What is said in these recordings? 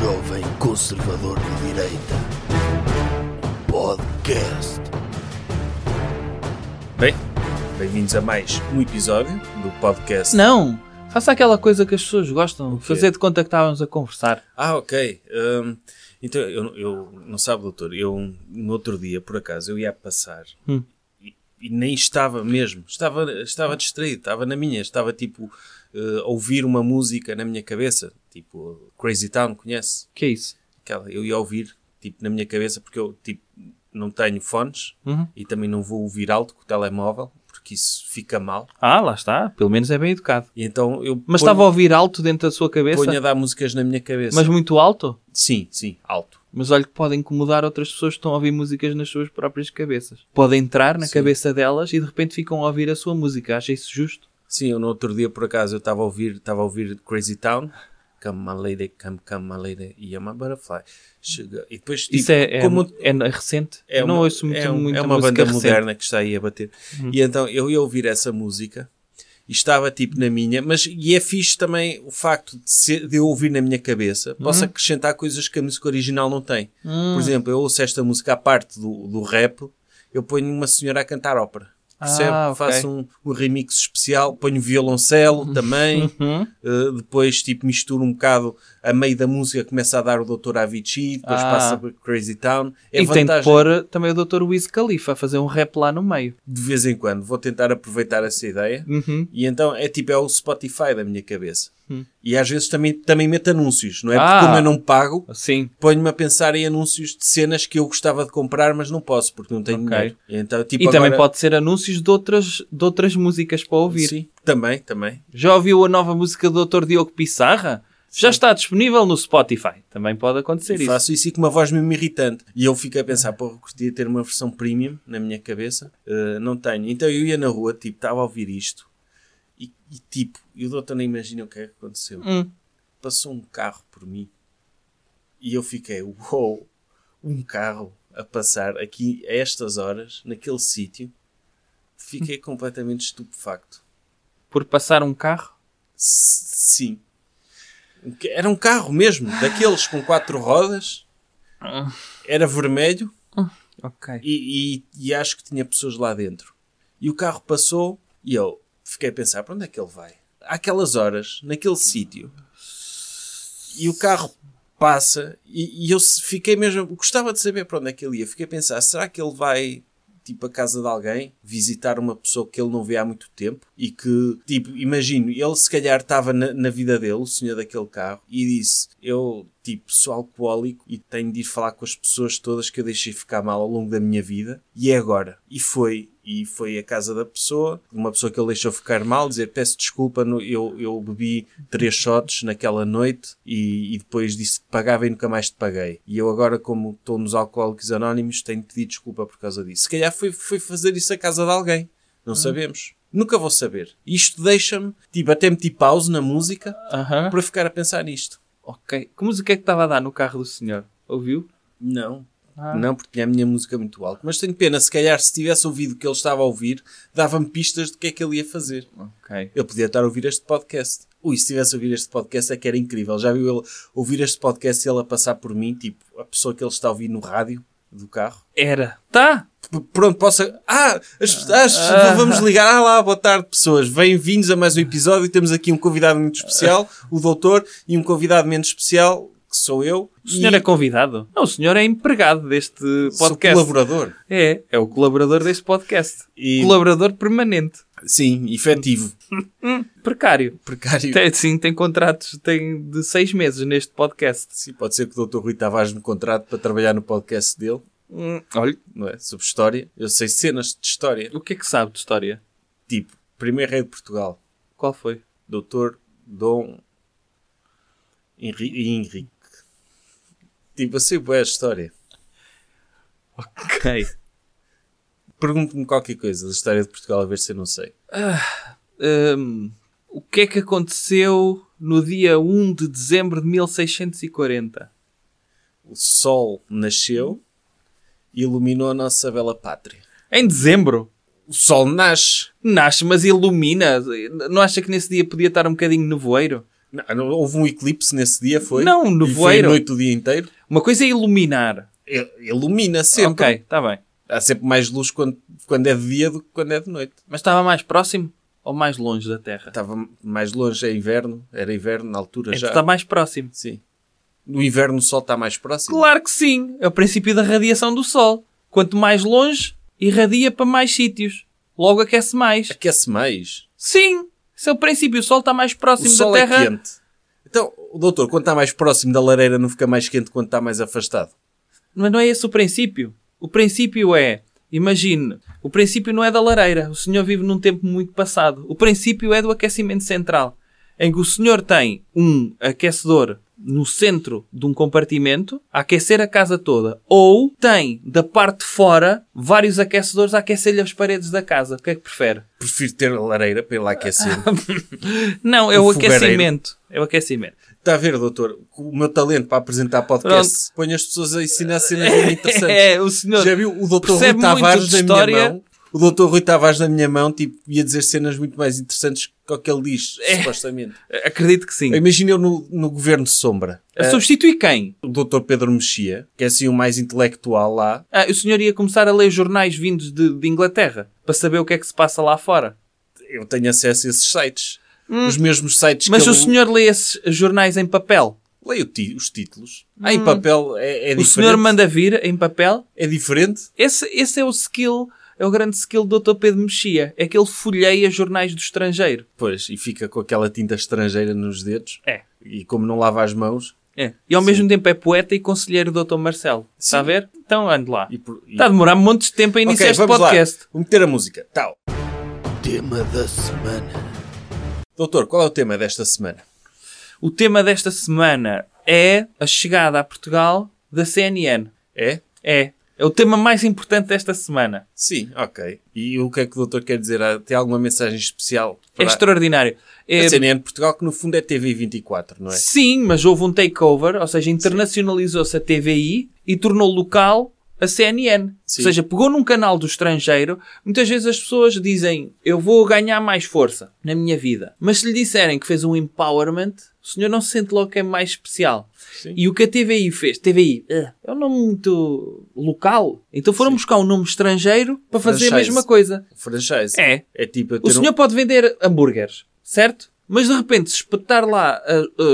jovem conservador de direita. Podcast. Bem, bem-vindos a mais um episódio do podcast. Não! Faça aquela coisa que as pessoas gostam. Fazer de conta que estávamos a conversar. Ah, ok. Hum, então, eu, eu não sabe, doutor, eu no outro dia, por acaso, eu ia passar Hum. e, e nem estava mesmo. Estava, estava distraído, estava na minha, estava tipo eh, a ouvir uma música na minha cabeça, tipo Crazy Town, conhece? que é isso? Aquela, eu ia ouvir tipo na minha cabeça porque eu tipo não tenho fones Uhum. e também não vou ouvir alto com o telemóvel porque isso fica mal. Ah, lá está. Pelo menos é bem educado. E então eu Mas ponho- estava a ouvir alto dentro da sua cabeça? ponho a dar músicas na minha cabeça. Mas muito alto? Sim, sim, alto. Mas olha que pode incomodar outras pessoas que estão a ouvir músicas nas suas próprias cabeças. Pode entrar na Sim. cabeça delas e de repente ficam a ouvir a sua música. Acha isso justo? Sim, eu no outro dia, por acaso, eu estava a ouvir, estava a ouvir Crazy Town. Come my lady, come, come my lady, e my butterfly. Sugar. E depois, tipo, isso é, é, como é recente? é Eu não uma, ouço muito, é, um- muita é uma banda recente. Moderna que está aí a bater. E então eu ia ouvir essa música e estava tipo na minha, mas e é fixe também o facto de, ser- de eu ouvir na minha cabeça, Uhum. posso acrescentar coisas que a música original não tem. Hum. Por exemplo, eu ouço esta música à parte do, do rap, eu ponho uma senhora a cantar ópera. Percebe? Ah, ok. Faço um, um remix especial, ponho violoncelo também, Uhum. Uh, depois tipo misturo um bocado a meio da música começa a dar o Dr. Avicii depois Ah. passa Crazy Town é e tem de vantagem pôr também o Dr. Wiz Khalifa a fazer um rap lá no meio. de vez em quando vou tentar aproveitar essa ideia Uhum. e então é tipo é o Spotify da minha cabeça Hum. e às vezes também, também meto anúncios não é? Ah. porque como eu não pago Sim. ponho-me a pensar em anúncios de cenas que eu gostava de comprar mas não posso porque não tenho Ok. dinheiro e, então, tipo, E também agora- pode ser anúncios de outras, de outras músicas para ouvir. Sim, também, também Já ouviu a nova música do Dr. Diogo Pissarra? Já está disponível no Spotify. Também pode acontecer E isso. faço isso e com uma voz mesmo irritante. E eu fico a pensar, pô, eu curtia ter uma versão premium na minha cabeça. Uh, não tenho. Então eu ia na rua, tipo, estava a ouvir isto. E, e, tipo, e o doutor nem imagina o que é que aconteceu. Hum. Passou um carro por mim. E eu fiquei, uou, um carro a passar aqui a estas horas, naquele sítio. Fiquei completamente estupefacto. Por passar um carro? S- Sim. Era um carro mesmo, daqueles com quatro rodas. Era vermelho Ok. e, e- e acho que tinha pessoas lá dentro. E o carro passou e eu fiquei a pensar: para onde é que ele vai? Àquelas horas, naquele sítio. E o carro passa e, e eu fiquei mesmo. Gostava de saber para onde é que ele ia. Fiquei a pensar: será que ele vai. Tipo, a casa de alguém, visitar uma pessoa que ele não vê há muito tempo e que, tipo, imagino, ele se calhar estava na, na vida dele, o senhor daquele carro, e disse: Eu, tipo, sou alcoólico e tenho de ir falar com as pessoas todas que eu deixei ficar mal ao longo da minha vida, e é agora. E foi, e foi a casa da pessoa, uma pessoa que ele deixou ficar mal, dizer: Peço desculpa, eu, eu bebi três shots naquela noite e, e depois disse que pagava e nunca mais te paguei. E eu agora, como estou nos Alcoólicos Anónimos, tenho de pedir desculpa por causa disso. Se calhar foi, foi fazer isso à casa de alguém. Não sabemos. Nunca vou saber. Isto deixa-me, tipo, até meti pause na música para ficar a pensar nisto. Ok. Que música é que estava a dar no carro do senhor? Ouviu? Não. Ah. Não, porque tinha a minha música muito alta. Mas tenho pena, se calhar, se tivesse ouvido o que ele estava a ouvir, dava-me pistas do que é que ele ia fazer. Ok. Eu podia estar a ouvir este podcast. Ui, se tivesse a ouvir este podcast é que era incrível. Já viu ele ouvir este podcast e ele a passar por mim, tipo, a pessoa que ele está a ouvir no rádio do carro? Era. Tá. P- Pronto, posso. Ah, as, as, vamos ligar. Ah lá, boa tarde, pessoas. Bem-vindos a mais um episódio. Temos aqui um convidado muito especial, o doutor, e um convidado menos especial, que sou eu. O senhor e é convidado? Não, o senhor é empregado deste sou podcast. colaborador. É, é o colaborador deste podcast. E- Colaborador permanente. Sim, efetivo. Hum, precário. Precário. Tem, sim, tem contratos tem de seis meses neste podcast. Sim, pode ser que o Dr. Rui Tavares me contrate para trabalhar no podcast dele, Hum, olha, não é? Sobre história. Eu sei cenas de história. o que é que sabe de história? Tipo, primeiro rei de Portugal, Qual foi? Dr. Dom Henri- Henrique. Tipo, eu sei boa a história. Ok. Pergunte-me qualquer coisa da história de Portugal a ver se eu não sei. Hum, o que é que aconteceu no dia 1 de dezembro de 1640? O sol nasceu e iluminou a nossa bela pátria. Em dezembro? O sol nasce. Nasce, mas ilumina. Não acha que nesse dia podia estar um bocadinho nevoeiro? Não, houve um eclipse nesse dia, foi? Não, um E foi nevoeiro. a noite o dia inteiro. Uma coisa é iluminar. Il- Ilumina sempre. Ok, está bem. Há sempre mais luz quando, quando é de dia do que quando é de noite. Mas estava mais próximo ou mais longe da Terra? Estava mais longe, é inverno. Era inverno na altura Então já. está mais próximo. Sim. No inverno o sol está mais próximo. Claro que sim. É o princípio da radiação do Sol. Quanto mais longe, irradia para mais sítios. Logo aquece mais. Aquece mais. Sim. Esse é o princípio. O Sol está mais O próximo sol da é Terra. quente. Então, o doutor, quando está mais próximo da lareira não fica mais quente quando está mais afastado? Mas não é esse o princípio. O princípio é, imagine, o princípio não é da lareira. O senhor vive num tempo muito passado. O princípio é do aquecimento central, em que o senhor tem um aquecedor no centro de um compartimento a aquecer a casa toda. Ou tem, da parte de fora, vários aquecedores a aquecer-lhe as paredes da casa. O que é que prefere? Prefiro ter a lareira para lá aquecer. Não, é o fogareiro. aquecimento. É o aquecimento. Está a ver, doutor? O meu talento para apresentar podcast põe as pessoas a ensinar cenas muito interessantes. É, o senhor Já viu o doutor Rui Tavares na minha mão? O doutor Rui Tavares na minha mão, tipo, ia dizer cenas muito mais interessantes que o que ele diz, É. supostamente. Acredito que sim. Imagina eu no, no Governo Sombra. A substitui quem? O doutor Pedro Mexia, que é assim o mais intelectual lá. Ah, o senhor ia começar a ler jornais vindos de, de Inglaterra para saber o que é que se passa lá fora. Eu tenho acesso a esses sites. Os mesmos sites Hum. Mas que o ele... senhor lê esses jornais em papel? Leio ti- os títulos. Ah, em papel é, é Hum. o diferente. senhor manda vir em papel? É diferente? Esse, esse é o skill, é o grande skill do Dr. Pedro Mexia. É que ele folheia jornais do estrangeiro. Pois, e fica com aquela tinta estrangeira nos dedos. É. E como não lava as mãos... É. E ao mesmo tempo é poeta e conselheiro do Dr. Marcelo. Está a ver? Então ande lá. E por- e- Está a demorar montes de tempo a iniciar Ok, este vamos podcast. lá. Vou meter a música. Tal. Tema da semana. Doutor, qual é o tema desta semana? O tema desta semana é a chegada a Portugal da CNN. É? É. É o tema mais importante desta semana. Sim, ok. E o que é que o doutor quer dizer? Tem alguma mensagem especial? É Para extraordinário. É- a CNN Portugal, que no fundo é TV24, não é? Sim, mas houve um takeover, ou seja, internacionalizou-se a TVI e tornou local a CNN. Sim. Ou seja, pegou num canal do estrangeiro. Muitas vezes as pessoas dizem eu vou ganhar mais força na minha vida. Mas se lhe disserem que fez um empowerment, o senhor não se sente logo que é mais especial. Sim. E o que a TVI fez? TVI é um nome muito local. Então foram buscar um nome estrangeiro para fazer a mesma coisa. Franchise. É. É tipo... O ter um- senhor pode vender hambúrgueres, certo? Mas de repente, se espetar lá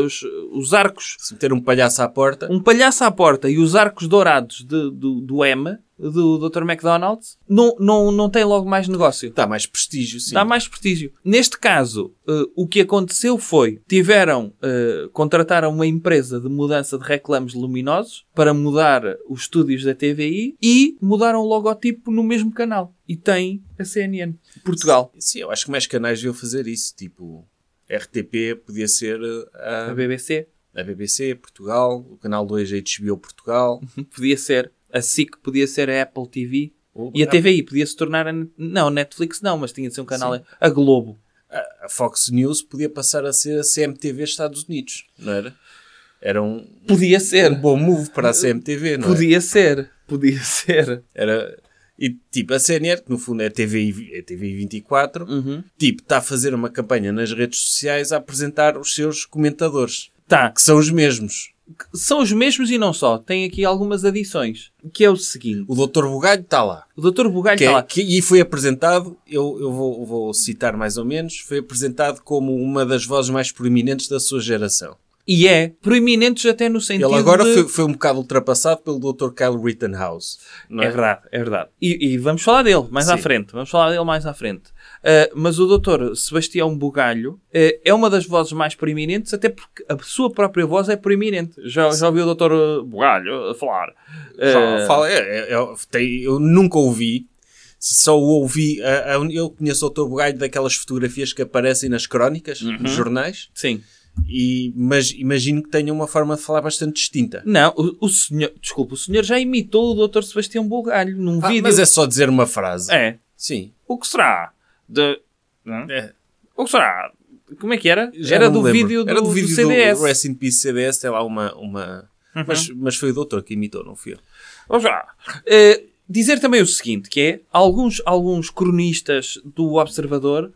os, os arcos, Se meter um palhaço à porta... um palhaço à porta e os arcos dourados de- do, do M, do Dr. McDonald's, não, não, não tem logo mais negócio. Dá mais prestígio, sim. Dá mais prestígio. Neste caso, ah, o que aconteceu foi, tiveram, ah, contrataram uma empresa de mudança de reclames luminosos para mudar os estúdios da TVI e mudaram o logotipo no mesmo canal. E tem a CNN. Portugal. Sim, eu acho que mais canais deviam fazer isso. Tipo, RTP podia ser A a, BBC. a BBC Portugal, o canal 2 HBO Portugal. Podia ser. A SIC podia ser a Apple TV. E a TVI podia se tornar a... Não, Netflix não, mas tinha de ser um canal... A Globo. a- a Fox News podia passar a ser a CMTV Estados Unidos, não era? Era um, Podia um ser. bom move para a CMTV, não é? Podia ser. Podia ser. Era, e tipo, a CNN, que no fundo é TV, é TV 24, Uhum. tipo, está a fazer uma campanha nas redes sociais a apresentar os seus comentadores, Tá. que são os mesmos. São os mesmos e não só. Tem aqui algumas adições. Que é o seguinte. O Dr. Bugalho está lá. O Dr. Bugalho está é- lá. que- e foi apresentado, eu, eu vou, vou citar mais ou menos, foi apresentado como uma das vozes mais proeminentes da sua geração. E é proeminentes até no sentido Ele agora de... foi, foi um bocado ultrapassado pelo Dr. Kyle Rittenhouse. É é? verdade, é verdade. E, e vamos falar dele mais à Sim. frente. Vamos falar dele mais à frente. Uh, mas o doutor Sebastião Bugalho uh, é uma das vozes mais proeminentes, até porque a sua própria voz é proeminente. Já, já ouviu o doutor Bugalho falar? Já Uh, fala- é- é- é- tem- eu nunca ouvi. Só o ouvi. a- a- eu conheço o Dr. Bugalho daquelas fotografias que aparecem nas crónicas, Uhum. nos jornais. Sim. E, mas imagino que tenha uma forma de falar bastante distinta. Não, o, o senhor... Desculpa, o senhor já imitou o doutor Sebastião Bugalho num Ah, vídeo. mas é só dizer uma frase. É. Sim. O que será? De... É. O que será? Como é que era? Já era do vídeo do, Era do vídeo do CDS. Rest in Peace CDS, tem lá uma. uma... Uhum. Mas, mas foi o doutor que imitou, não fui eu. Vamos lá. Eh, dizer também o seguinte, que é, alguns, alguns cronistas do Observador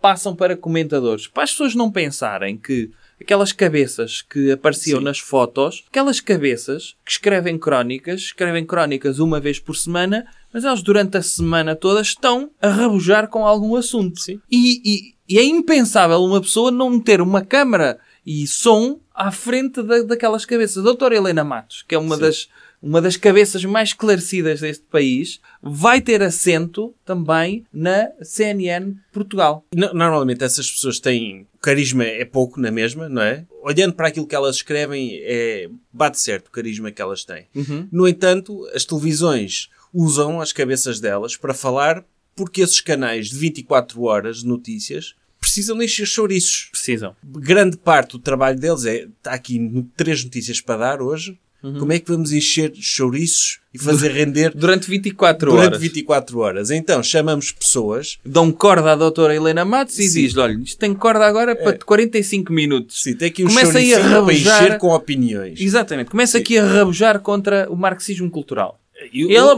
passam para comentadores. Para as pessoas não pensarem que aquelas cabeças que apareciam Sim. nas fotos, aquelas cabeças que escrevem crónicas, escrevem crónicas uma vez por semana, mas elas durante a semana toda estão a rabujar com algum assunto. Sim. E, e- e é impensável uma pessoa não ter uma câmara e som à frente da- daquelas cabeças. A doutora Helena Matos, que é uma Sim. das, uma das cabeças mais esclarecidas deste país, vai ter assento também na CNN Portugal. No- Normalmente essas pessoas têm. Carisma é pouco na mesma, não é? Olhando para aquilo que elas escrevem, é, bate certo o carisma que elas têm. No entanto, as televisões usam as cabeças delas para falar porque esses canais de 24 horas de notícias precisam de encher chouriços. Precisam. Grande parte do trabalho deles é. Está aqui no- três notícias para dar hoje. Como é que vamos encher chouriços e fazer render Durante 24 durante horas. 24 horas? Então chamamos pessoas Dão corda à doutora Helena Matos e Sim. diz olha, isto tem corda agora para 45 minutos. Sim, tem aqui um Começa aí a chouricinho para rabujar- encher com opiniões. Exatamente. Começa aqui a rabujar contra o marxismo cultural. E o- E ela...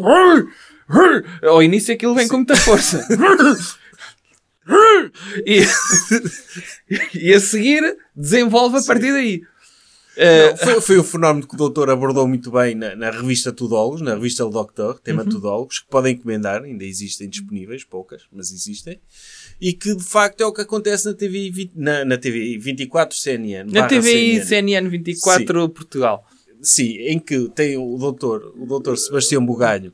Ao início aquilo vem com muita força. e... e a seguir desenvolve a partir daí. Eh, Não, foi, foi o fenómeno que o doutor abordou muito bem na, na revista Tudólogos, na revista Le Doctor, tema Tudólogos, que podem encomendar, ainda existem disponíveis, poucas, mas existem, e que de facto é o que acontece na TV, 20 na, na TV 24 CNN. na barra TVI CNN 24 Portugal. Sim, em que tem o doutor, o doutor Sebastião Bugalho,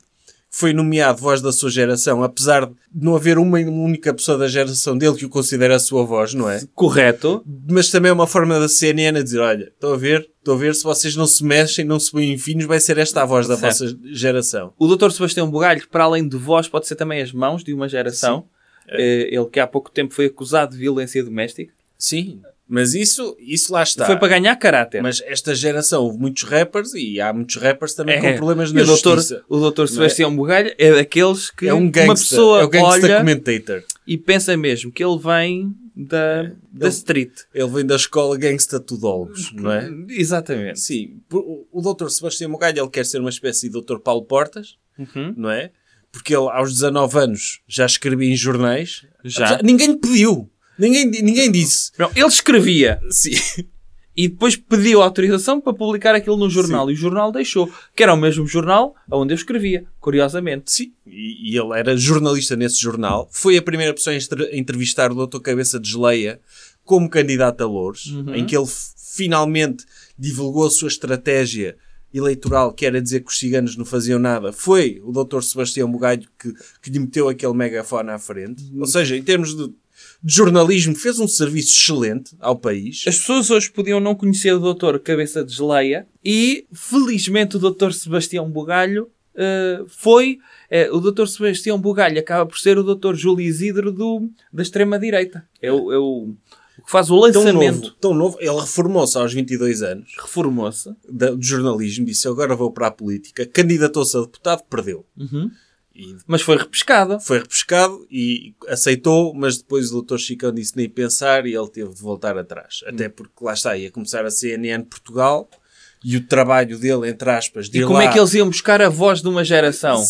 foi nomeado voz da sua geração, apesar de não haver uma única pessoa da geração dele que o considere a sua voz, não é? Correto. Mas também é uma forma da CNN a dizer, olha, estou a ver, estou a ver, se vocês não se mexem, não se põem finos, vai ser esta a voz da Certo. vossa geração. O Dr. Sebastião Bugalho, que para além de voz pode ser também as mãos de uma geração. Eh, Ele que há pouco tempo foi acusado de violência doméstica. Sim, mas isso, isso lá está. Foi para ganhar caráter. Mas esta geração houve muitos rappers e há muitos rappers também É. com problemas na o doutor, justiça. o doutor Sebastião Bugalho é daqueles que É um uma gangster, pessoa é gangster olha commentator. e pensa mesmo que ele vem da, da Ele- street. Ele vem da escola Gangsta Tudólogos, não é? Exatamente. Sim, o doutor Sebastião Mogalho ele quer ser uma espécie de doutor Paulo Portas, Uhum. não é? Porque ele aos 19 anos já escrevia em jornais. Já. Ninguém lhe pediu. Ninguém, ninguém disse. Não, ele escrevia Sim. e depois pediu autorização para publicar aquilo no jornal. E o jornal deixou. Que era o mesmo jornal onde eu escrevia, curiosamente. Sim. E, e ele era jornalista nesse jornal. Foi a primeira pessoa a entrevistar o doutor Cabeça de Geleia como candidato a Louros, Uhum. em que ele finalmente divulgou a sua estratégia eleitoral, que era dizer que os ciganos não faziam nada. Foi o doutor Sebastião Bugalho que, que lhe meteu aquele megafone à frente. Uhum. Ou seja, em termos de, de jornalismo, fez um serviço excelente ao país. As pessoas hoje podiam não conhecer o doutor Cabeça de Geleia e, felizmente, o doutor Sebastião Bugalho eh, foi... eh, o doutor Sebastião Bugalho acaba por ser o doutor Júlio Isidro do, da extrema-direita. É, o, é o, o que faz o Tão lançamento. novo, tão novo. Ele reformou-se aos 22 anos Reformou-se. da- do jornalismo, disse agora vou para a política, candidatou-se a deputado, perdeu. Uhum. E Mas foi repescado. foi repescado e aceitou, mas depois o doutor Chicão disse nem pensar e ele teve de voltar atrás. Hum. Até porque lá está, ia começar a CNN Portugal e o trabalho dele, entre aspas, de E como lá- é que eles iam buscar a voz de uma geração?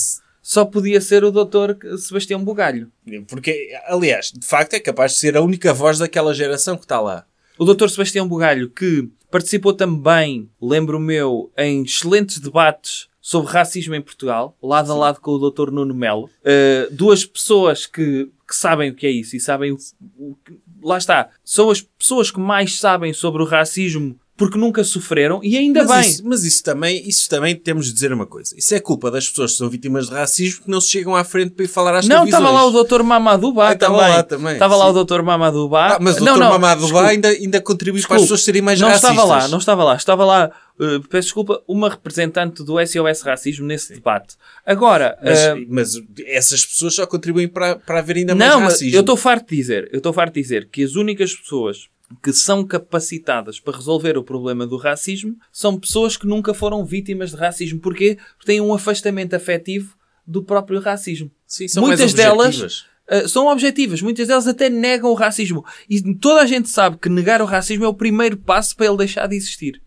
Só podia ser o doutor Sebastião Bugalho. Porque, aliás, de facto é capaz de ser a única voz daquela geração que está lá. O doutor Sebastião Bugalho, que participou também, lembro meu, em excelentes debates sobre racismo em Portugal, lado a lado com o doutor Nuno Melo. Uh, duas pessoas que, que sabem o que é isso e sabem o, o que... Lá está. São as pessoas que mais sabem sobre o racismo porque nunca sofreram e ainda Mas bem. isso, mas isso também, isso também temos de dizer uma coisa. Isso é culpa das pessoas que são vítimas de racismo que não se chegam à frente para ir falar às Não, estava lá o doutor Mamadou Ba Ah, estava também. lá também, Estava lá sim. o doutor Mamadou Ba. Ah, mas o não, doutor não, Mamadou desculpe. Ba ainda, ainda contribui para as pessoas serem mais não racistas. estava lá, não estava lá. Estava lá, uh, peço desculpa, uma representante do SOS Racismo nesse debate. Agora, Mas, uh, mas essas pessoas só contribuem para, para haver ainda mais não, racismo. eu estou farto de dizer, eu estou farto de dizer que as únicas pessoas que são capacitadas para resolver o problema do racismo são pessoas que nunca foram vítimas de racismo. Porquê? Porque têm um afastamento afetivo do próprio racismo. Sim, são Muitas delas. Uh, são objetivas. Muitas delas até negam o racismo. E toda a gente sabe que negar o racismo é o primeiro passo para ele deixar de existir.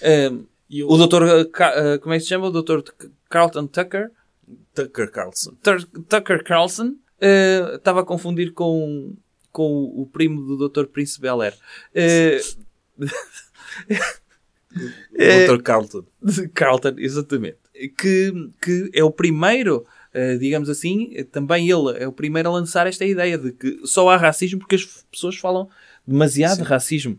Uh, o doutor, uh, como é que se chama? O doutor Carlton Tucker, Tucker Carlson. Tur- Tucker Carlson, estava a confundir com, com o primo do doutor Príncipe Bel Air. Uh, É- Dr. Carlton. de Carlton, exatamente. Que, que é o primeiro, eh, digamos assim, eh, também ele é o primeiro a lançar esta ideia de que só há racismo porque as pessoas falam demasiado de racismo.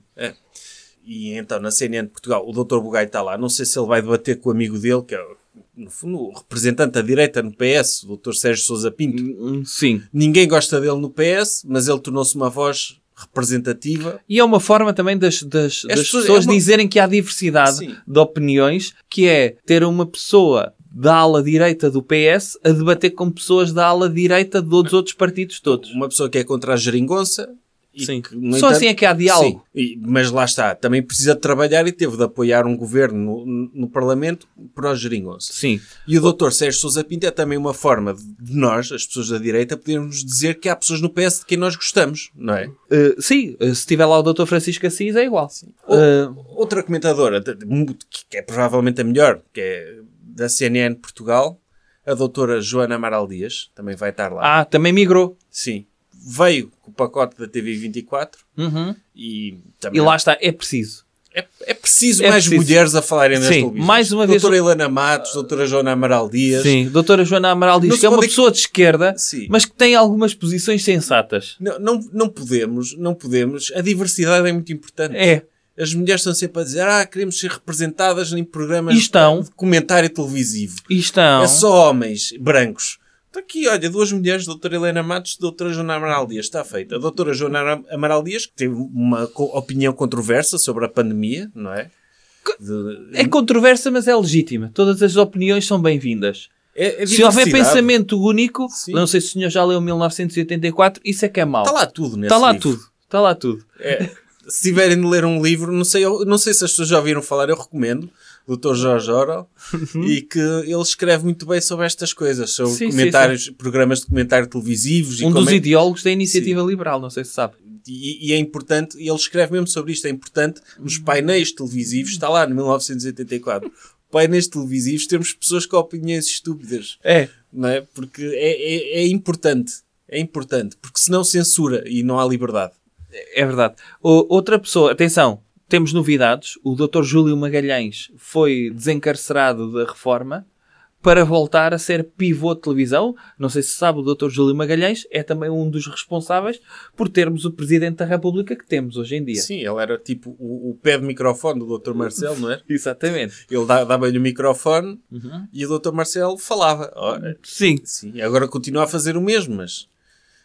E então, na CNN de Portugal, o Dr. Bugai está lá. Não sei se ele vai debater com o amigo dele, que é, no fundo, o representante da direita no PS, o Dr. Sérgio Sousa Pinto. Hum, Sim. Ninguém gosta dele no PS, mas ele tornou-se uma voz representativa. E é uma forma também das, das, das pessoas- pessoas, é uma- dizerem que há diversidade Sim. de opiniões, que é ter uma pessoa da ala direita do PS a debater com pessoas da ala direita dos outros partidos todos. Uma pessoa que é contra a geringonça. Sim. que, Só assim é que há diálogo. Sim, e- mas lá está. Também precisa de trabalhar e teve de apoiar um governo no, no Parlamento para os geringonça. Sim. E o Dr. Sérgio Sousa Pinto é também uma forma de nós, as pessoas da direita, podermos dizer que há pessoas no PS de quem nós gostamos, não é? Uh, sim, uh, se tiver lá o Dr. Francisco Assis é igual. Ou- Uh, Outra comentadora, que é provavelmente a melhor, que é da CNN Portugal, a doutora Joana Amaral Dias, também vai estar lá. ah, também migrou. Sim. Veio com o pacote da TV24 Uhum. e também... E lá está, é preciso. É, é preciso É mais preciso. mulheres a falarem nas Sim, televisões. mais uma vez- Doutora Helena Matos, doutora Joana Amaral Dias. Sim, doutora Joana Amaral Não que é uma pode- pessoa de esquerda, Sim. mas que tem algumas posições sensatas. Não, não, não podemos, não podemos. A diversidade é muito importante. É. As mulheres estão sempre a dizer, ah, queremos ser representadas em programas E estão. de comentário televisivo. E estão. É só homens brancos. Está aqui, olha, duas mulheres, doutora Helena Matos e doutora Joana Amaral Dias. Está feito. A doutora Joana Amaral Dias, que teve uma opinião controversa sobre a pandemia, não é? De- É controversa, mas é legítima. Todas as opiniões são bem-vindas. é, é Se houver pensamento único, Sim. não sei se o senhor já leu 1984, isso é que é mau. Está lá tudo nesse Está lá livro. tudo. Está lá tudo. É, se tiverem de ler um livro, não sei, não sei se as pessoas já ouviram falar, eu recomendo, do Dr. Jorge Orwell, e que ele escreve muito bem sobre estas coisas, sobre Uhum. Sim, sim, comentários, programas de comentário televisivos Um dos é- ideólogos da iniciativa liberal, não sei se sabe. e, e é importante, e ele escreve mesmo sobre isto, é importante nos painéis televisivos, está lá no 1984, painéis televisivos temos pessoas com opiniões estúpidas, É. não é? Porque é, é, é importante, é importante, porque senão censura e não há liberdade. É verdade. O- outra pessoa, atenção, temos novidades. O Dr. Júlio Magalhães foi desencarcerado da reforma para voltar a ser pivô de televisão. Não sei se sabe, o Dr. Júlio Magalhães é também um dos responsáveis por termos o Presidente da República que temos hoje em dia. Sim, ele era tipo o, o pé de microfone do Dr. Marcelo, não é? Exatamente. Ele dava-lhe o microfone Uhum. e o Dr. Marcelo falava. Ora, Sim. sim, agora continua a fazer o mesmo, mas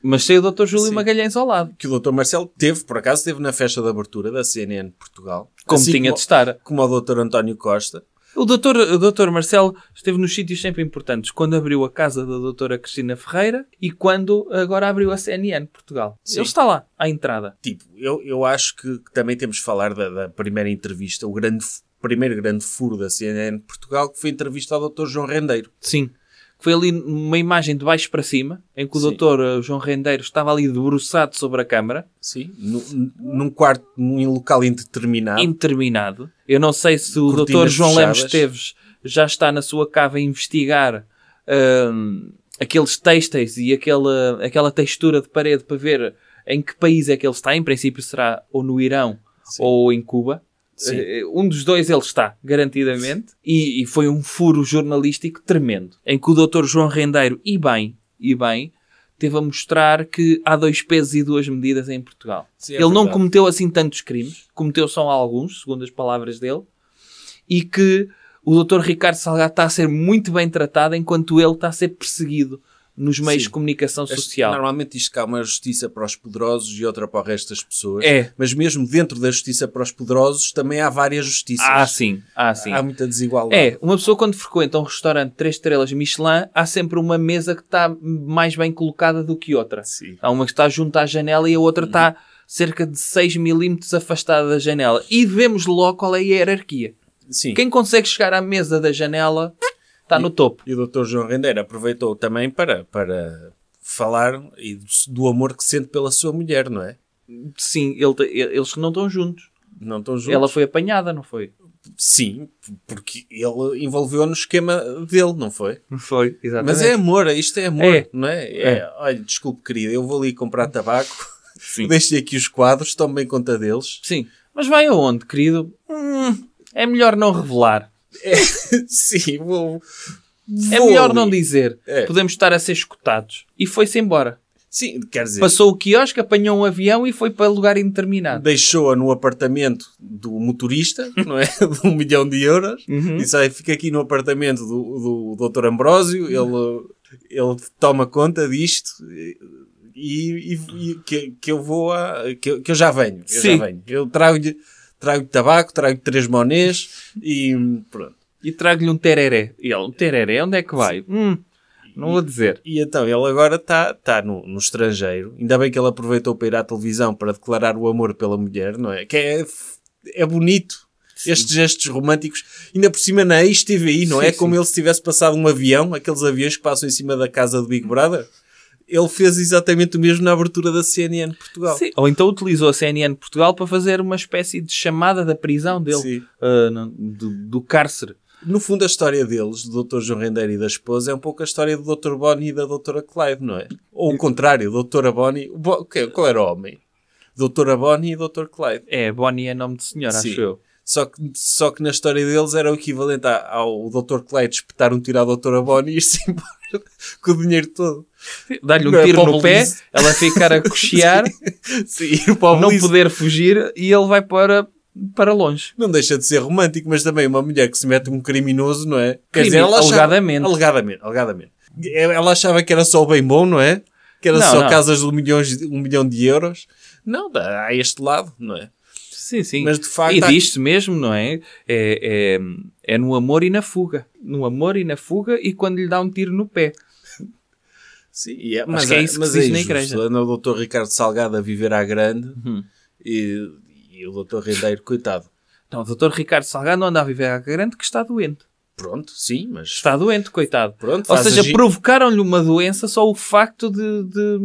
Mas tem o Dr. Júlio Sim. Magalhães ao lado. que o Dr. Marcelo teve, por acaso, teve na festa de abertura da CNN Portugal. Como Assim tinha como, de estar. como o Dr. António Costa. O doutor, o doutor Marcelo esteve nos sítios sempre importantes. Quando abriu a casa da doutora Cristina Ferreira e quando agora abriu a CNN Portugal. Sim. Ele está lá, à entrada. Tipo, eu, eu acho que, também temos de falar da, da primeira entrevista, o grande, primeiro grande furo da CNN Portugal, que foi a entrevista ao Dr. João Rendeiro. Sim. Foi ali uma imagem de baixo para cima, em que o Sim. doutor eh, João Rendeiro estava ali debruçado sobre a câmara, Sim. Nu- num quarto, num local indeterminado. interminado. Eu não sei se o Cortinas doutor João Lemos fechadas. Esteves já está na sua cava a investigar hum, aqueles têxteis e aquela, aquela textura de parede para ver em que país é que ele está. Em princípio será ou no Irão Sim. ou em Cuba. Sim. Eh, Um dos dois ele está, garantidamente. E, e foi um furo jornalístico tremendo. Em que o Dr. João Rendeiro, e bem, e bem, teve a mostrar que há dois pesos e duas medidas em Portugal. Sim, é ele não verdade. cometeu assim tantos crimes, cometeu só alguns, segundo as palavras dele, e que o Dr. Ricardo Salgado está a ser muito bem tratado enquanto ele está a ser perseguido nos meios Sim. de comunicação Este- social. Normalmente isto cá há uma justiça para os poderosos e outra para o resto das pessoas. É. Mas mesmo dentro da justiça para os poderosos também há várias justiças. Ah, sim, ah, sim. Há muita desigualdade. É, uma pessoa quando frequenta um restaurante de 3 estrelas Michelin, há sempre uma mesa que está mais bem colocada do que outra. Sim. Há uma que está junto à janela e a outra está cerca de 6 milímetros afastada da janela. E vemos logo qual é a hierarquia. Sim. Quem consegue chegar à mesa da janela está no topo. E o Dr. João Rendeiro aproveitou também para, para falar e do, amor que sente pela sua mulher, não é? Sim, ele- eles não estão juntos. Não estão juntos? Ela foi apanhada, não foi? Sim, porque ele envolveu no esquema dele, não foi? Foi, exatamente. Mas é amor, isto é amor, É. não é? É. É, Olha, desculpe, querida, eu vou ali comprar tabaco, deixei aqui os quadros, tome bem conta deles. Sim. Mas vai aonde, querido? Hum, é melhor não revelar. Sim, vou. É vou melhor ali. não dizer. É. Podemos estar a ser escutados. E foi-se embora. Sim, quer dizer, Passou o quiosque, apanhou um avião e foi para lugar indeterminado. deixou-a no apartamento do motorista, não é? De um milhão de euros. Uhum. Disse, "Ai, fica aqui no apartamento do, do Dr. Ambrósio, ele, ele toma conta disto e, e- e que, que eu vou a, que, que eu já venho. Eu Sim. já venho. Eu trago-lhe trago tabaco, trago três monês e pronto. E trago-lhe um tereré. E ele, um tereré, onde é que vai? Hum, não vou dizer. E então ele agora está tá no, no estrangeiro. Ainda bem que ele aproveitou para ir à televisão para declarar o amor pela mulher, não é? Que é, é bonito. Estes gestos românticos, ainda por cima na ex-TVI, não é? Sim, Como sim. ele se tivesse passado um avião, aqueles aviões que passam em cima da casa do Big Brother. Ele fez exatamente o mesmo na abertura da CNN Portugal. Sim. Ou então utilizou a CNN Portugal para fazer uma espécie de chamada da prisão dele. Sim. Ah, não, do, do cárcere. No fundo, a história deles, do Dr. João Rendeiro e da esposa, é um pouco a história do Dr. Bonnie e da Dra. Clive, não é? Ou o contrário, Dra. Bonnie... o Bo- que- Qual era o homem? Dra. Bonnie e Dr. Clive. É, Bonnie é nome de senhora, Sim. acho eu. Só que, só que na história deles era o equivalente a- ao Dr. Clive espetar um tiro à Dra. Bonnie e ir-se embora com o dinheiro todo. Dá-lhe um Não é tiro o no pé, ela ficar a cochear, Sim, o não poder fugir e ele vai para, para longe. Não deixa de ser romântico, mas também uma mulher que se mete um criminoso, não é? Quer Crime- dizer, ela achava- alegadamente. Alegadamente, alegadamente. Ela achava que era só o bem bom, não é? Que era Não, só não. casas de um, milhões, um milhão de euros. Não, dá a este lado, não é? Sim, sim. Mas de facto e há- diz-se mesmo, não é? É, é? é no amor e na fuga. No amor e na fuga e quando lhe dá um tiro no pé. Sim, e é, mas que é é, isso que mas se é diz na injusto. igreja. Anda o Dr. Ricardo Salgado a viver à grande Uhum. e, e o Dr. Rendeiro, coitado. Não, o Dr. Ricardo Salgado não anda a viver à grande que está doente. Pronto, sim, mas Está doente, coitado. Pronto, Ou seja, provocaram-lhe uma doença só o facto de, de,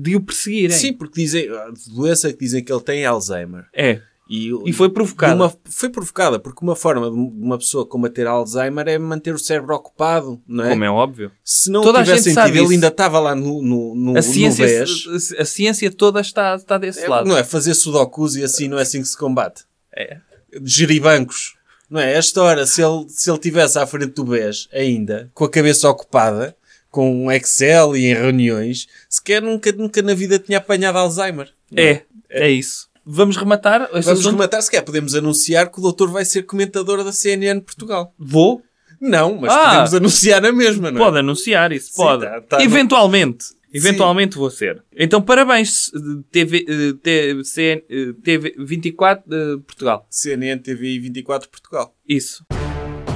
de o perseguirem. Sim, porque dizem, a doença que dizem que ele tem é Alzheimer. É. E, E foi provocada. uma- foi provocada, porque uma forma de uma pessoa combater Alzheimer é manter o cérebro ocupado, não é? Como é óbvio. Se não Toda a tivesse gente sentido, ele isso. ainda estava lá no, no, no, A ciência, no BES. a ciência toda está, está desse É, lado. não é fazer sudokus e assim não é assim que se combate. É. Gerir bancos. Não é? Esta hora, se ele, se ele tivesse à frente do BES ainda, com a cabeça ocupada, com Excel e em reuniões, sequer nunca, nunca na vida tinha apanhado Alzheimer. Não É, é isso. Vamos rematar Vamos assunto? rematar, se quer, podemos anunciar que o doutor vai ser comentador da CNN Portugal. Vou? Não, mas Ah! podemos anunciar na mesma, não é? Pode anunciar isso, Sim, pode. tá- tá no- Eventualmente. Eventualmente vou ser. Então, parabéns, TV, eh, T- CN, TV 24 de Portugal. CNN TV 24 Portugal. Isso.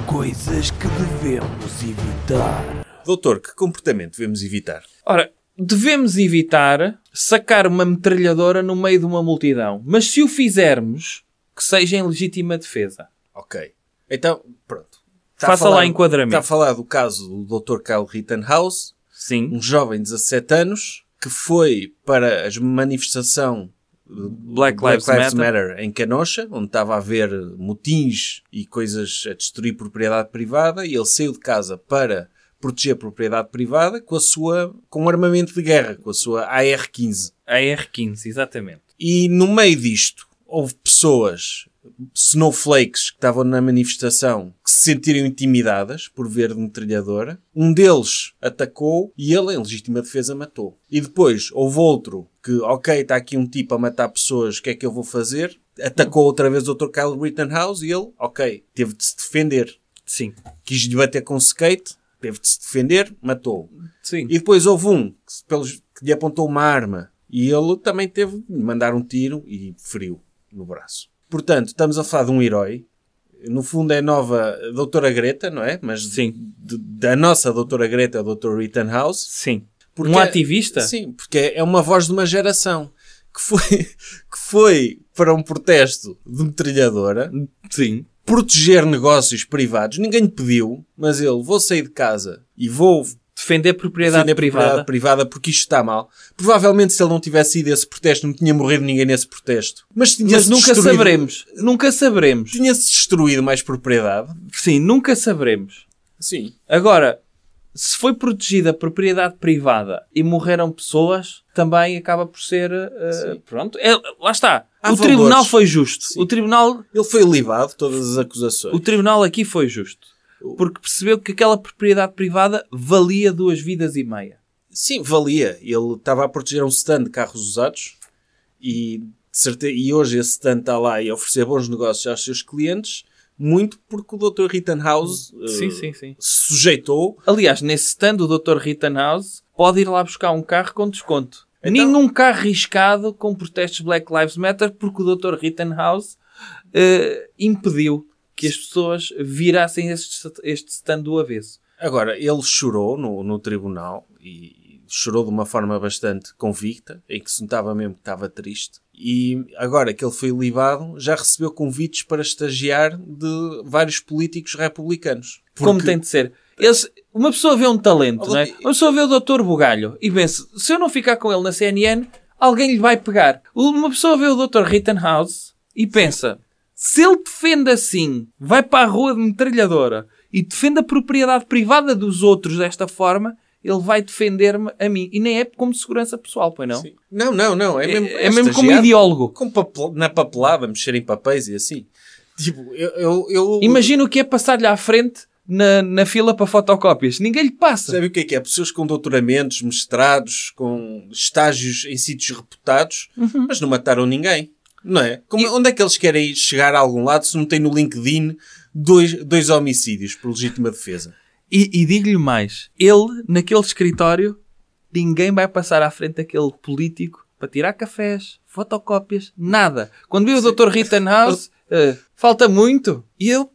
Coisas que devemos evitar. Doutor, que comportamento devemos evitar? Ora, devemos evitar sacar uma metralhadora no meio de uma multidão. Mas se o fizermos, que seja em legítima defesa. Ok. Então, pronto. Está Faça falar- lá enquadramento. Está a falar do caso do Dr. Kyle Rittenhouse, Sim. um jovem de 17 anos que foi para a manifestação do Black Lives Matter. em Canocha, onde estava a haver motins e coisas a destruir propriedade privada, e ele saiu de casa para proteger a propriedade privada com a sua com um armamento de guerra, com a sua AR-15. A R15, exatamente. E no meio disto, houve pessoas, snowflakes, que estavam na manifestação, que se sentiram intimidadas por ver de metralhadora. Um deles atacou e ele, em legítima defesa, matou. E depois houve outro que, ok, está aqui um tipo a matar pessoas, o que é que eu vou fazer? Atacou outra vez o Dr. Kyle Rittenhouse e ele, ok, teve de se defender. Sim. Quis lhe bater com um skate, teve de se defender, matou. Sim. E depois houve um que, pelos, que lhe apontou uma arma e ele também teve de mandar um tiro e feriu no braço. Portanto, estamos a falar de um herói. No fundo é a nova Doutora Greta, não é? Mas Sim. de- da nossa Doutora Greta, Dr. Rittenhouse. Sim. Porque um é- ativista? Sim, porque é uma voz de uma geração que foi, que foi para um protesto de metralhadora Sim. Proteger negócios privados. Ninguém lhe pediu, mas ele, vou sair de casa e vou Defender propriedade defender a privada. propriedade privada porque isto está mal. Provavelmente se ele não tivesse ido a esse protesto, não tinha morrido ninguém nesse protesto. Mas Mas nunca destruído- saberemos. Nunca saberemos. Tinha-se destruído mais propriedade. Sim, nunca saberemos. Sim. Agora, se foi protegida a propriedade privada e morreram pessoas, também acaba por ser. Sim. pronto. É, lá está. Há o valores. tribunal foi justo. Sim. O tribunal, Ele foi livado de todas as acusações. o tribunal aqui foi justo. Porque percebeu que aquela propriedade privada valia duas vidas e meia. Sim, valia. Ele estava a proteger um stand de carros usados e, de certe- e hoje esse stand está lá e a oferecer bons negócios aos seus clientes, muito porque o Dr. Rittenhouse eh, Sim, sim, sim. se sujeitou. Aliás, nesse stand, o Dr. Rittenhouse pode ir lá buscar um carro com desconto. Então- Nenhum carro riscado com protestos Black Lives Matter porque o Dr. Rittenhouse eh, impediu que as pessoas virassem este, este stand do avesso. Agora, ele chorou no, no tribunal e chorou de uma forma bastante convicta, em que se notava mesmo que estava triste. E agora que ele foi livado, já recebeu convites para estagiar de vários políticos republicanos. Como Porque- tem de ser. Eles- uma pessoa vê um talento, Oh, não é? Uma pessoa vê o Dr. Bugalho e pensa, se eu não ficar com ele na CNN, alguém lhe vai pegar. Uma pessoa vê o Dr. Rittenhouse e pensa, se ele defende assim, vai para a rua de metralhadora e defende a propriedade privada dos outros desta forma, ele vai defender-me a mim. E nem é como segurança pessoal, pois não? Sim. Não, não, não. É, É, mesmo, é mesmo como ideólogo. com papel- na papelada, mexer em papéis e assim. Tipo, eu... eu, eu Imagina o que é passar-lhe à frente na, na fila para fotocópias. Ninguém lhe passa. Sabe o que é que é? Pessoas com doutoramentos, mestrados, com estágios em sítios reputados, Uhum. mas não mataram ninguém. Não é? Como- Onde é que eles querem chegar a algum lado se não tem no LinkedIn dois, dois homicídios por legítima defesa? E, e digo-lhe mais: ele, naquele escritório, ninguém vai passar à frente daquele político para tirar cafés, fotocópias, nada. Quando viu o Dr. Rittenhouse, eh, falta muito. E eu,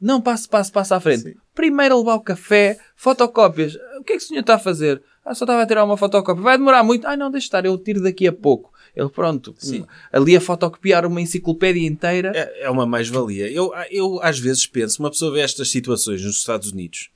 não, passo, passo, passo à frente. Sim. Primeiro a levar o café, fotocópias. O que é que o senhor está a fazer? Ah, só estava a tirar uma fotocópia. Vai demorar muito. Ah, não, deixa estar, eu tiro daqui a pouco. Ele, pronto, Sim. ali a fotocopiar uma enciclopédia inteira. É, é uma mais-valia. Eu, eu, às vezes, penso, uma pessoa vê estas situações nos Estados Unidos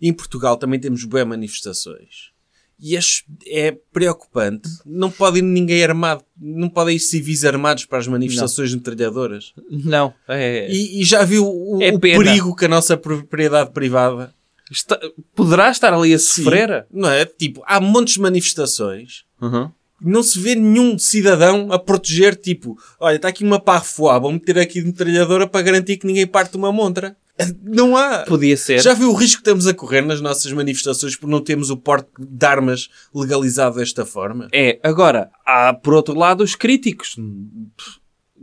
em Portugal também temos boas manifestações. E acho, é preocupante. Não pode ir ninguém armado, não podem ir civis armados para as manifestações metralhadoras. Não, é... E, e já viu o, É o perigo que a nossa propriedade privada Está- Poderá estar ali a sofrer? Não é? Tipo, há montes de manifestações. Uhum. Não se vê nenhum cidadão a proteger, tipo, olha, está aqui uma parfoá, vou meter aqui de metralhadora para garantir que ninguém parte uma montra. Não há. Podia ser. Já viu o risco que estamos a correr nas nossas manifestações por não termos o porte de armas legalizado desta forma? É, agora, há por outro lado os críticos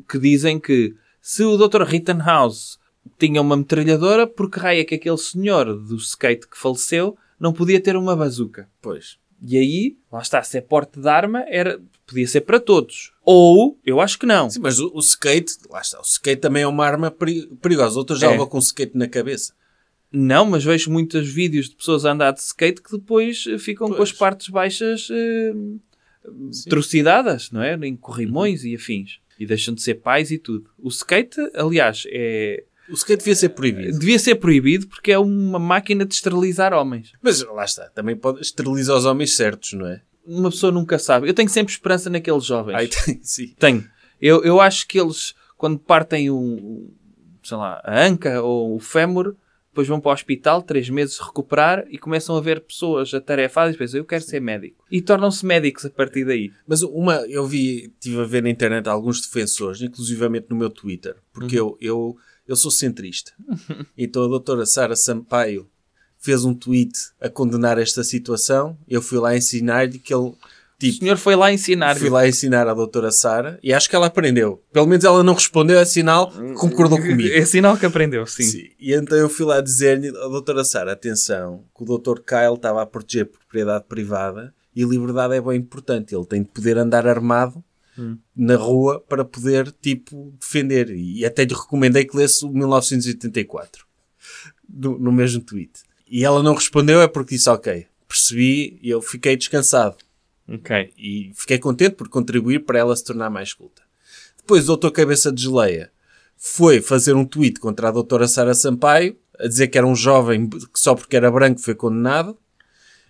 que dizem que se o Dr. Rittenhouse tinha uma metralhadora, por que raio é que aquele senhor do skate que faleceu não podia ter uma bazuca? Pois. E aí, lá está, se é porte de arma, era, podia ser para todos. Ou, eu acho que não. Sim, mas o, o skate, lá está, o skate também é uma arma peri- perigosa. Outros já É. levam com o skate na cabeça. Não, mas vejo muitos vídeos de pessoas a andar de skate que depois eh, ficam com Pois. as partes baixas eh, trucidadas, não é? Em corrimões e afins. E deixam de ser pais e tudo. O skate, aliás, é... O skate devia ser proibido. devia ser proibido porque é uma máquina de esterilizar homens. Mas lá está, também pode esterilizar os homens certos, não é? Uma pessoa nunca sabe. Eu tenho sempre esperança naqueles jovens. Aí tem, sim. Tenho. Eu, eu acho que eles, quando partem um, sei lá, a anca ou o fémur, depois vão para o hospital, três meses recuperar e começam a ver pessoas atarefadas e pensam, eu quero ser médico. E tornam-se médicos a partir daí. Mas uma, eu vi, estive a ver na internet alguns defensores, inclusivamente no meu Twitter, porque eu, eu, eu sou centrista. então a doutora Sara Sampaio fez um tweet a condenar esta situação. Eu fui lá ensinar-lhe que ele, O tipo, senhor foi lá ensinar. fui lá ensinar à doutora Sara e acho que ela aprendeu. Pelo menos ela não respondeu, é sinal que concordou comigo. É sinal que aprendeu, sim. Sim. E então eu fui lá dizer-lhe à doutora Sara, atenção, que o Dr. Kyle estava a proteger propriedade privada e liberdade é bem importante. Ele tem de poder andar armado na rua para poder, tipo, defender. E até lhe recomendei que lesse o 1984 no, no mesmo tweet. E ela não respondeu, é porque disse, ok, percebi e eu fiquei descansado. Ok. E fiquei contente por contribuir para ela se tornar mais culta. Depois o doutor Cabeça de Geleia foi fazer um tweet contra a doutora Sara Sampaio, a dizer que era um jovem que só porque era branco foi condenado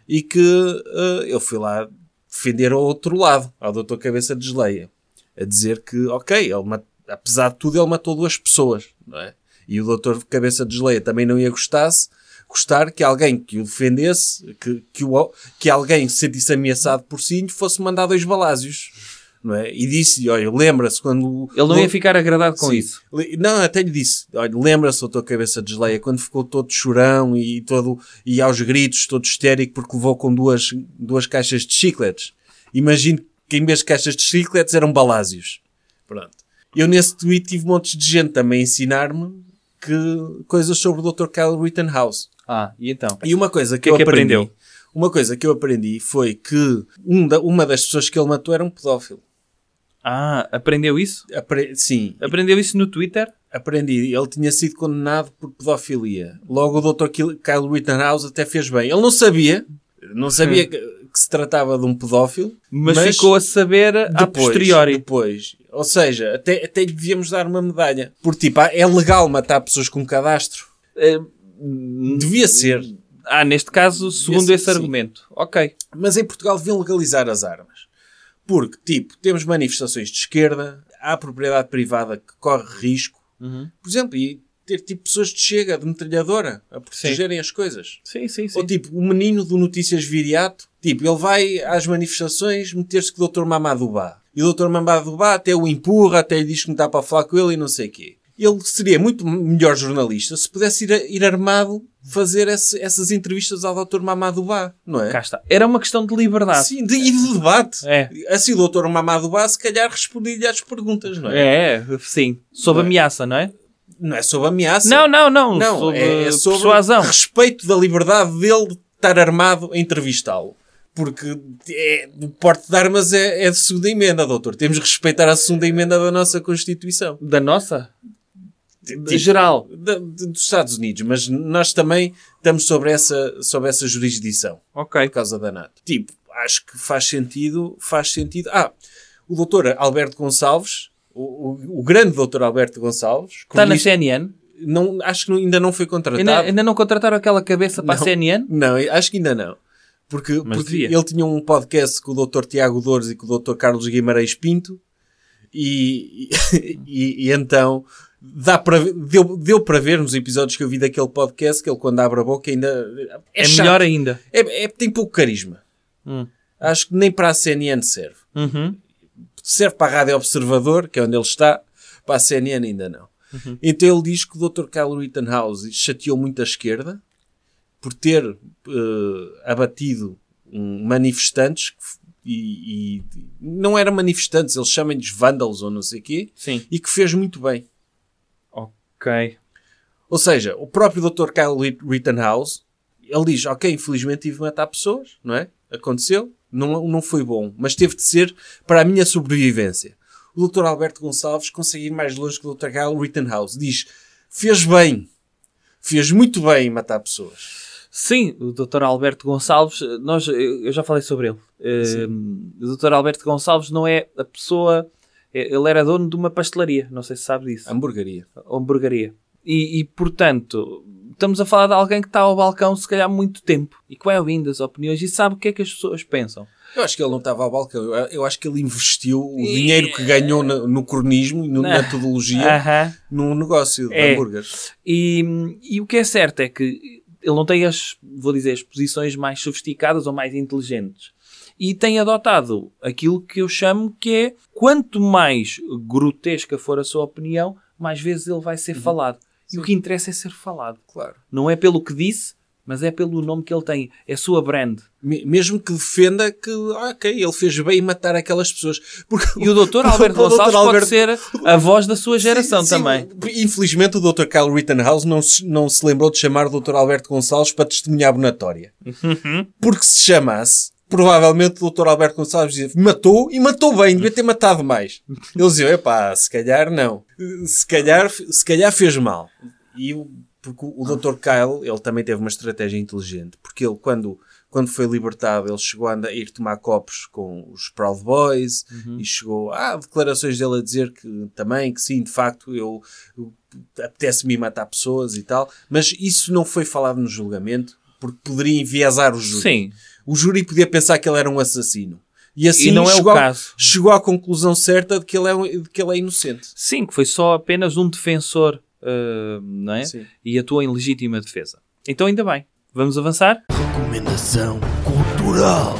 e que eh, eu fui lá defender ao outro lado, ao doutor Cabeça de Geleia, a dizer que, ok, ele apesar de tudo ele matou duas pessoas, não é? E o doutor Cabeça de Geleia também não ia gostar-se custar que alguém que o defendesse, que, que, o, que alguém se sentisse ameaçado por si, lhe fosse mandar dois balásios. Não é? E disse, olha, lembra-se quando... Ele não ia ficar agradado com Sim. isso. Não, até lhe disse, olha, lembra-se, doutor Cabeça de Geleia, quando ficou todo chorão e todo, e aos gritos, todo histérico porque levou com duas, duas caixas de chicletes. Imagino que em vez de caixas de chicletes eram balásios. Pronto. Eu nesse tweet tive montes de gente também a ensinar-me que, coisas sobre o Dr. Kyle Rittenhouse. Ah, e então? E uma coisa que, que é eu que aprendi, aprendeu? uma coisa que eu aprendi foi que um da- uma das pessoas que ele matou era um pedófilo. Ah, aprendeu isso? Apre- sim, Aprendeu isso no Twitter? aprendi. Ele tinha sido condenado por pedofilia. Logo o Dr. Kyle Rittenhouse até fez bem. Ele não sabia, não sabia que, que se tratava de um pedófilo, Mas, ficou a saber a posteriori. Depois. Ou seja, até, até lhe devíamos dar uma medalha. Porque, tipo, ah, é legal matar pessoas com cadastro. Eh, Devia ser. Ah, neste caso, segundo ser, esse sim. argumento. Ok. Mas em Portugal deviam legalizar as armas. Porque, tipo, temos manifestações de esquerda, há propriedade privada que corre risco. Uhum. Por exemplo, e ter tipo pessoas de chega, de metralhadora, a protegerem as coisas. Sim, sim, sim. Ou tipo, o menino do Notícias Viriato, tipo, ele vai às manifestações meter-se com o Dr. Mamadubá. E o Dr. Mamadubá até o empurra, até lhe diz que não está para falar com ele e não sei o quê. Ele seria muito melhor jornalista se pudesse ir, ir armado fazer esse- essas entrevistas ao Dr. Mamadubá, não é? Cá está. Era uma questão de liberdade. Sim, de, e de debate. É. Assim o Dr. Mamadubá se calhar respondia-lhe às perguntas, não é? É, sim. Sob Não é? ameaça, não é? Não é sobre ameaça. Não, não, não. Não, sob é, é sobre persuasão. respeito da liberdade dele de estar armado a entrevistá-lo. Porque é, o porte de armas é, é de segunda emenda, doutor. Temos que respeitar a segunda emenda da nossa Constituição. Da nossa? Tipo, geral. da- de- dos Estados Unidos. Mas nós também estamos sobre essa, sobre essa jurisdição. Ok. Por causa da NATO. Tipo, acho que faz sentido. Faz sentido. Ah, o doutor Alberto Gonçalves, o, o, o grande doutor Alberto Gonçalves, Está na CNN? não, acho que ainda não foi contratado. Ainda, ainda não contrataram aquela cabeça para Não. a CNN? Não, acho que ainda não. Porque, porque ele tinha um podcast com o Dr. Tiago Dores e com o Dr. Carlos Guimarães Pinto e, e, e então dá para, deu, deu para ver nos episódios que eu vi daquele podcast que ele quando abre a boca ainda é, É, melhor ainda. É, é- tem pouco carisma. Hum. Acho que nem para a CNN serve. Uhum. Serve para a Rádio Observador, que é onde ele está, para a CNN ainda não. Uhum. Então ele diz que o Dr. Kyle Rittenhouse chateou muito a esquerda por ter eh, abatido um, manifestantes e, e não eram manifestantes, eles chamam-lhes vândalos ou não sei o quê, Sim. e que fez muito bem. Ok. Ou seja, o próprio Dr. Kyle Rit- Rittenhouse, ele diz, ok, infelizmente tive de matar pessoas, não é? Aconteceu, não, não foi bom, mas teve de ser para a minha sobrevivência. O Dr. Alberto Gonçalves consegue ir mais longe que o Dr. Kyle Rittenhouse. Diz, fez bem, fez muito bem em matar pessoas. Sim, o Dr. Alberto Gonçalves, nós, eu já falei sobre ele. Eh, o Dr. Alberto Gonçalves não é a pessoa. Ele era dono de uma pastelaria, não sei se sabe disso. Hamburgueria. hamburgueria. E, e, portanto, estamos a falar de alguém que está ao balcão se calhar há muito tempo e que vai ouvindo as opiniões e sabe o que é que as pessoas pensam. Eu acho que ele não estava ao balcão. Eu, acho que ele investiu o dinheiro que ganhou no, no cronismo e no- na metodologia Aham. num negócio de É. hambúrgueres. E, e o que é certo é que ele não tem as, vou dizer, as posições mais sofisticadas ou mais inteligentes. E tem adotado aquilo que eu chamo que é quanto mais grotesca for a sua opinião, mais vezes ele vai ser falado. E o que interessa é ser falado. Claro. Não é pelo que disse, mas é pelo nome que ele tem. É a sua brand. Me- Mesmo que defenda que, ok, ele fez bem em matar aquelas pessoas. Porque E o Dr. Alberto Dr. Gonçalves Alberto- pode ser a voz da sua geração Sim, sim. também. Infelizmente o Dr. Kyle Rittenhouse não se, não se lembrou de chamar o Dr. Alberto Gonçalves para testemunhar abonatória. Uhum. Porque se chamasse, provavelmente o Dr. Alberto Gonçalves dizia, matou e matou bem, devia ter matado mais. Ele dizia, epá, se calhar não. Se calhar, se calhar fez mal. E o, porque o Dr. Kyle, ele também teve uma estratégia inteligente. Porque ele, quando, quando foi libertado, ele chegou a, andar- a ir tomar copos com os Proud Boys e chegou a declarações dele a dizer que também, que sim, de facto, eu, eu apetece-me matar pessoas e tal. Mas isso não foi falado no julgamento porque poderia enviesar o júri. Sim. O júri podia pensar que ele era um assassino. E assim E não é o caso. chegou à conclusão certa de que ele é, de que ele é inocente. Sim, que foi só apenas um defensor, ah, não é? Sim. E atuou em legítima defesa. Então ainda bem. Vamos avançar? Recomendação cultural.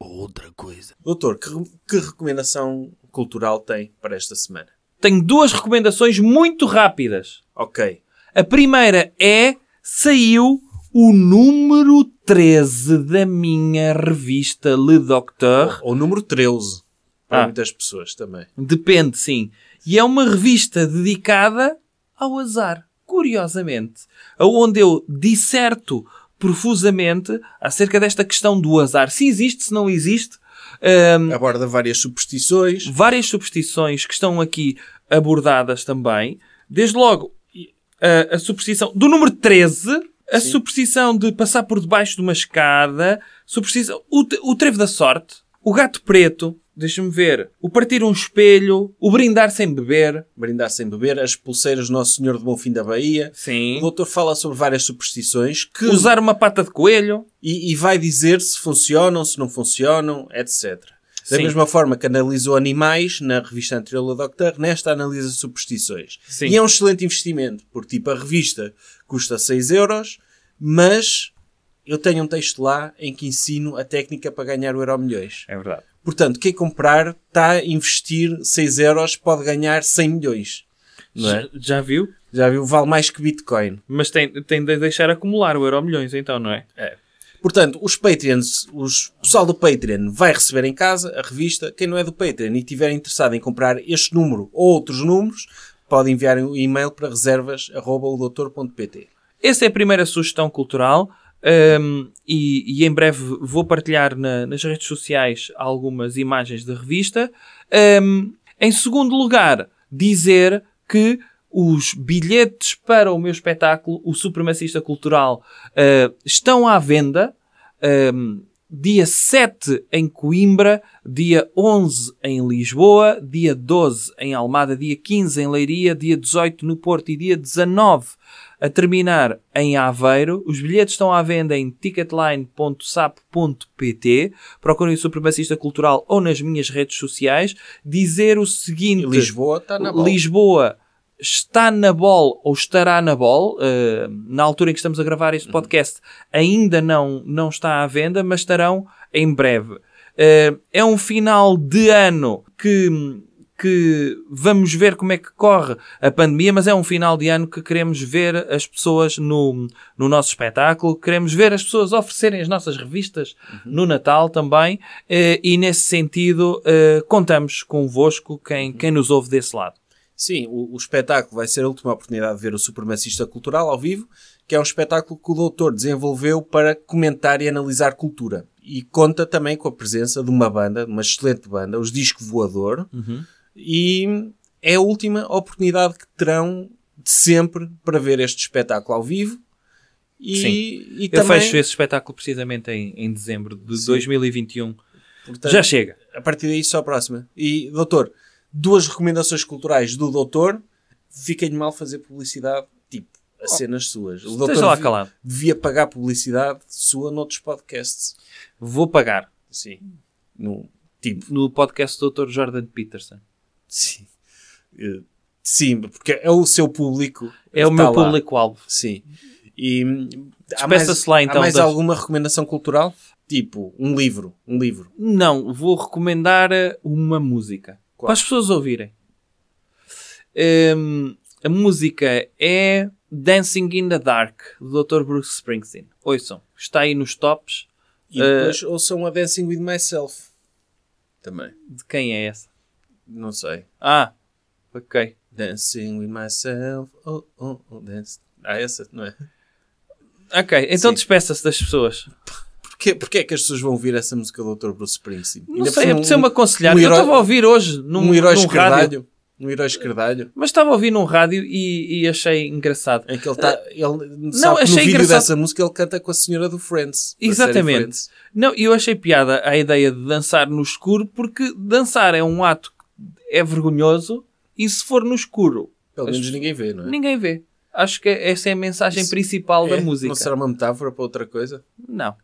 Ou outra coisa. Doutor, que, que recomendação cultural tem para esta semana? Tenho duas recomendações muito rápidas. Ok. A primeira é saiu o número 13 da minha revista Le Docteur. Ou número 13. Para Ah. muitas pessoas também. Depende, sim. E é uma revista dedicada ao azar, curiosamente. Aonde eu disserto profusamente acerca desta questão do azar. Se existe, se não existe. Ahm, Aborda várias superstições. várias superstições que estão aqui abordadas também. Desde logo, a, a superstição do número 13, a Sim. superstição de passar por debaixo de uma escada, superstição, o, o trevo da sorte, o gato preto, deixa-me ver, o partir um espelho, o brindar sem beber. Brindar sem beber. As pulseiras do Nosso Senhor de Bom Fim da Bahia. O Sim. doutor fala sobre várias superstições que Usar uma pata de coelho. e, e vai dizer se funcionam, se não funcionam, etc. Da Sim. mesma forma que analisou animais na revista anterior do Doctor, nesta analisa superstições. Sim. E é um excelente investimento, porque tipo a revista custa 6 euros, mas eu tenho um texto lá em que ensino a técnica para ganhar o Euro Milhões. É verdade. Portanto, quem comprar está a investir 6 euros, pode ganhar 100 milhões. Não é? Já, viu? Já viu? Vale mais que Bitcoin. Mas tem, tem de deixar acumular o euro milhões, então, não é? Portanto, os Patreons, os o pessoal do Patreon vai receber em casa a revista. Quem não é do Patreon e estiver interessado em comprar este número ou outros números, pode enviar um e-mail para reservas.odoutor.pt. Essa é a primeira sugestão cultural. um, e, e em breve vou partilhar na- nas redes sociais algumas imagens da revista. Um, em segundo lugar, dizer que os bilhetes para o meu espetáculo, o Supremacista Cultural, uh, estão à venda. Um, dia 7 em Coimbra, dia 11 em Lisboa, dia 12 em Almada, dia 15 em Leiria, dia 18 no Porto e dia 19 a terminar em Aveiro. Os bilhetes estão à venda em ticketline.sap.pt. Procurem o Supremacista Cultural ou nas minhas redes sociais. Dizer o seguinte... Lisboa está na bola. Lisboa está na bol ou estará na bol, eh, na altura em que estamos a gravar Uhum. este podcast, ainda não, não está à venda, mas estarão em breve. Eh, é um final de ano que, que vamos ver como é que corre a pandemia, mas é um final de ano que queremos ver as pessoas no, no nosso espetáculo, queremos ver as pessoas oferecerem as nossas revistas no Natal também, eh, e nesse sentido contamos convosco, quem, quem nos ouve desse lado. Sim, o, o espetáculo vai ser a última oportunidade de ver o Supremacista Cultural ao vivo, que é um espetáculo que o doutor desenvolveu para comentar e analisar cultura. E conta também com a presença de uma banda, de uma excelente banda, os Disco Voador, e é a última oportunidade que terão de sempre para ver este espetáculo ao vivo. E, Sim. e Eu também, fecho esse espetáculo precisamente em, em dezembro de Sim. 2021. portanto, Já chega. a partir daí só a próxima. E, doutor, duas recomendações culturais do doutor. Fiquem-lhe mal fazer publicidade, tipo, a cenas suas. O doutor Oh. Lá calado. devia pagar publicidade sua noutros podcasts. Vou pagar. Sim. No, tipo, No podcast do Dr. Jordan Peterson. sim. Eh, Sim, porque é o seu público. É o meu público-alvo. Sim. E há mais, lá, então, há mais das- alguma recomendação cultural? Tipo, um livro. Um livro. Não, vou recomendar eh, uma música. Qual? Para as pessoas ouvirem. Hum, a música é Dancing in the Dark, do Dr. Bruce Springsteen. Ouçam, está aí nos tops. E Eh, depois ouçam a Dancing with Myself. Também. De quem é essa? Não sei. Ah, ok. Dancing with myself. Oh, oh, oh, dance. Ah, essa, não é? Ok, então despeça-se das pessoas. Porquê, porquê é que as pessoas vão ouvir essa música do Dr. Bruce Springsteen? Não Ainda sei, cima apeteceu-me aconselhar. um Eu herói- estava a ouvir hoje num, um herói num rádio. Um herói esquerdalho. Mas estava a ouvir num rádio e, e achei engraçado. Em que ele está. Ele, sabe que achei no vídeo engraçado. dessa música ele canta com a senhora do Friends. Exatamente. Friends. Não, eu achei piada a ideia de dançar no escuro, porque dançar é um ato que é vergonhoso e se for no escuro, Pelo menos ninguém vê, não é? ninguém vê. Acho que essa é a mensagem principal É? da música. Não será uma metáfora para outra coisa? Não.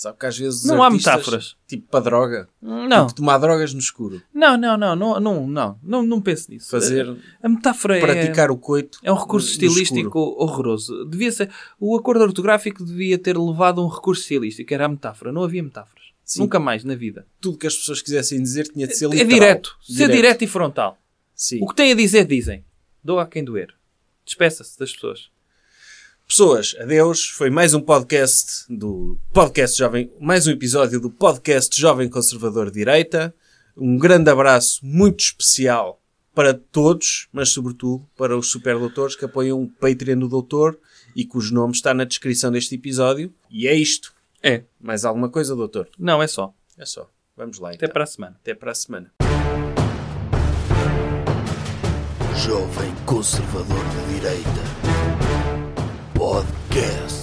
Sabe que às vezes. Não há metáforas. Tipo para droga. Não, Tipo tomar drogas no escuro. não, não, não, não, não, não, não, não pense nisso. Fazer. A metáfora é... Praticar o coito. É um recurso estilístico horroroso. Devia ser, o acordo ortográfico devia ter levado um recurso estilístico, era a metáfora. Não havia metáforas. Sim. Nunca mais na vida. Tudo que as pessoas quisessem dizer tinha de ser É literal. direto. Ser direto e frontal. Sim. O que têm a dizer, dizem. Doa a quem doer. Despeça-se das pessoas. Pessoas, adeus. Foi mais um podcast do podcast Jovem, mais um episódio do podcast Jovem Conservador de Direita. Um grande abraço muito especial para todos, mas sobretudo para os superdoutores que apoiam o Patreon do Doutor e cujo nome está na descrição deste episódio. E é isto. É. Mais alguma coisa, doutor? Não, é só. É só. Vamos lá Até então. para a semana. Até para a semana. Jovem Conservador de Direita. Podcast.